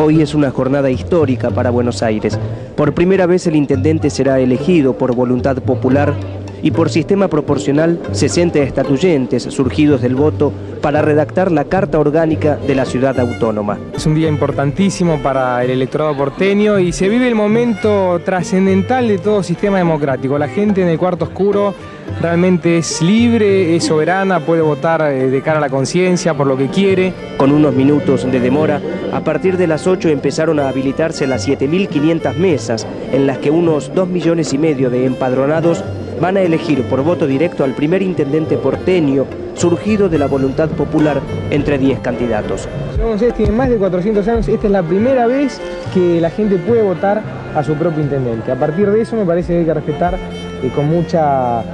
Hoy es una jornada histórica para Buenos Aires. Por primera vez el intendente será elegido por voluntad popular y por sistema proporcional 60 estatuyentes surgidos del voto para redactar la Carta Orgánica de la Ciudad Autónoma. Es un día importantísimo para el electorado porteño y se vive el momento trascendental de todo sistema democrático. La gente en el cuarto oscuro realmente es libre, es soberana, puede votar eh, de cara a la conciencia por lo que quiere. Con unos minutos de demora, a partir de las 8 empezaron a habilitarse las 7.500 mesas en las que unos 2 millones y medio de empadronados van a elegir por voto directo al primer intendente porteño surgido de la voluntad popular entre 10 candidatos. Ustedes tienen más de 400 años, esta es la primera vez que la gente puede votar a su propio intendente. A partir de eso me parece que hay que respetar eh, con mucha eh,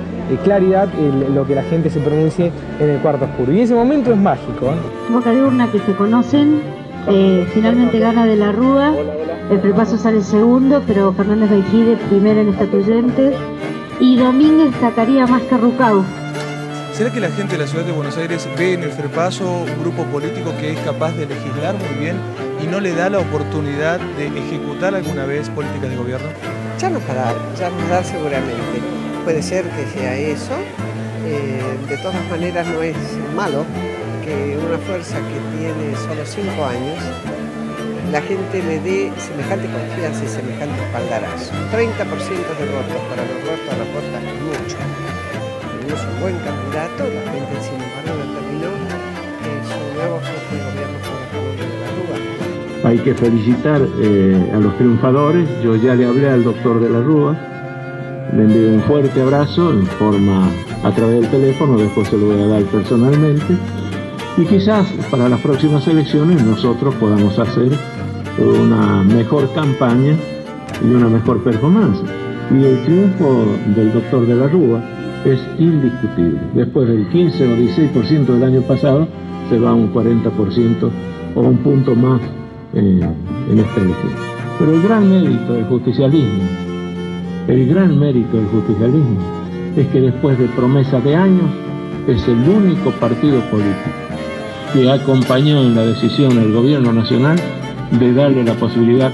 claridad lo que la gente se pronuncie en el cuarto oscuro. Y ese momento es mágico. ¿eh? Boca de urna que se conocen, finalmente gana de la Rúa, el prepaso sale segundo, pero Fernández Beijide primero en estatuyentes y Domínguez sacaría más que Rucau. ¿Será que la gente de la ciudad de Buenos Aires ve en el FREPASO un grupo político que es capaz de legislar muy bien y no le da la oportunidad de ejecutar alguna vez políticas de gobierno? Ya nos dará, ya nos dará seguramente. Puede ser que sea eso. Eh, de todas maneras no es malo que una fuerza que tiene solo cinco años la gente le dé semejante confianza y semejante espaldarazo. 30% de votos para Roberto a la puerta es mucho. es un buen candidato, la gente sin embargo determinó que su nuevo jefe de gobierno fue de la Rúa. Hay que felicitar eh, a los triunfadores. Yo ya le hablé al doctor de la Rúa. Le envío un fuerte abrazo en forma a través del teléfono, después se lo voy a dar personalmente. Y quizás para las próximas elecciones nosotros podamos hacer una mejor campaña y una mejor performance. Y el triunfo del doctor de la Rúa es indiscutible. Después del 15 o 16% del año pasado, se va a un 40% o un punto más eh, en elección. Pero el gran mérito del justicialismo, el gran mérito del justicialismo, es que después de promesa de años, es el único partido político que acompañó en la decisión del gobierno nacional de darle la posibilidad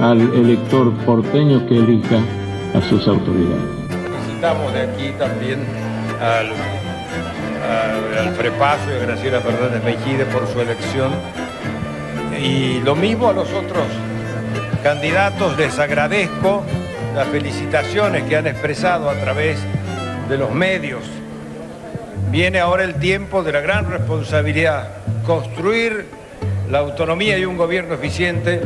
al elector porteño que elija a sus autoridades. Felicitamos de aquí también al, al, Frepaso y a Graciela Fernández Mejide por su elección. Y lo mismo a los otros candidatos, les agradezco las felicitaciones que han expresado a través de los medios. Viene ahora el tiempo de la gran responsabilidad, construir la autonomía y un gobierno eficiente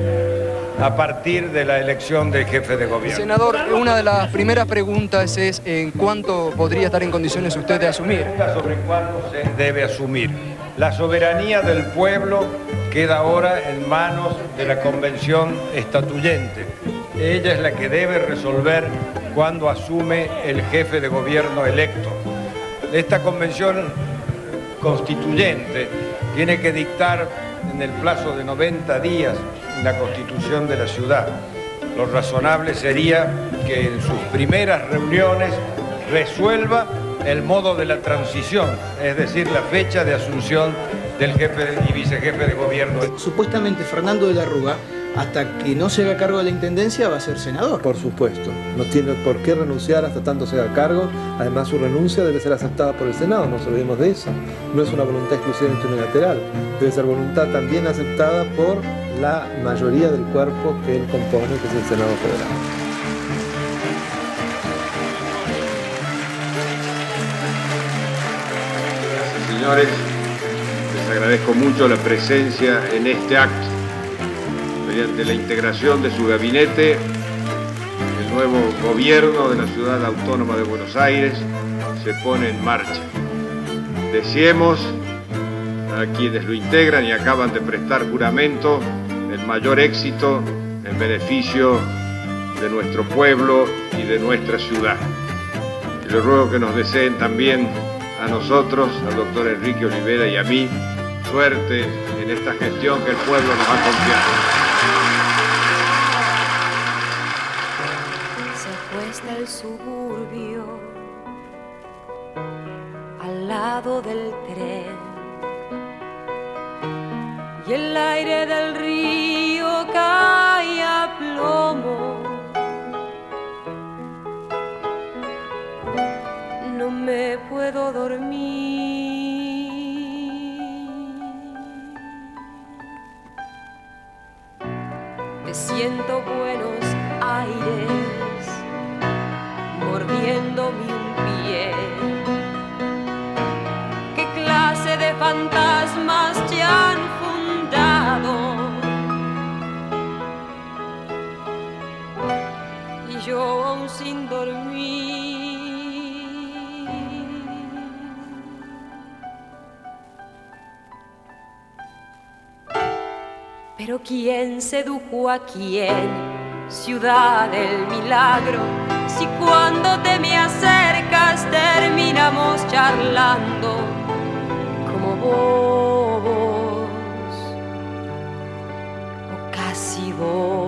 a partir de la elección del jefe de gobierno. Senador, una de las primeras preguntas es en cuánto podría estar en condiciones usted de asumir. Sobre cuándo se debe asumir. La soberanía del pueblo queda ahora en manos de la convención estatuyente. Ella es la que debe resolver cuándo asume el jefe de gobierno electo. Esta convención constituyente tiene que dictar en el plazo de 90 días la constitución de la ciudad. Lo razonable sería que en sus primeras reuniones resuelva el modo de la transición, es decir, la fecha de asunción del jefe y vicejefe de gobierno. Supuestamente Fernando de la Rúa hasta que no se haga cargo de la intendencia va a ser senador. Por supuesto, no tiene por qué renunciar hasta tanto se haga cargo. Además, su renuncia debe ser aceptada por el Senado, no nos olvidemos de eso. No es una voluntad exclusivamente unilateral, debe ser voluntad también aceptada por la mayoría del cuerpo que él compone, que es el Senado Federal. señores, les agradezco mucho la presencia en este acto mediante la integración de su gabinete, el nuevo gobierno de la Ciudad Autónoma de Buenos Aires se pone en marcha. Deseemos a quienes lo integran y acaban de prestar juramento el mayor éxito en beneficio de nuestro pueblo y de nuestra ciudad. Y les ruego que nos deseen también a nosotros, al doctor Enrique Olivera y a mí, suerte en esta gestión que el pueblo nos ha confiado. del suburbio, al lado del tren. Y el aire del río cae a plomo. No me puedo dormir. Te siento buenos aires sin dormir. Pero ¿quién sedujo a quién? Ciudad del milagro, si cuando te me acercas terminamos charlando como vos. o casi vos.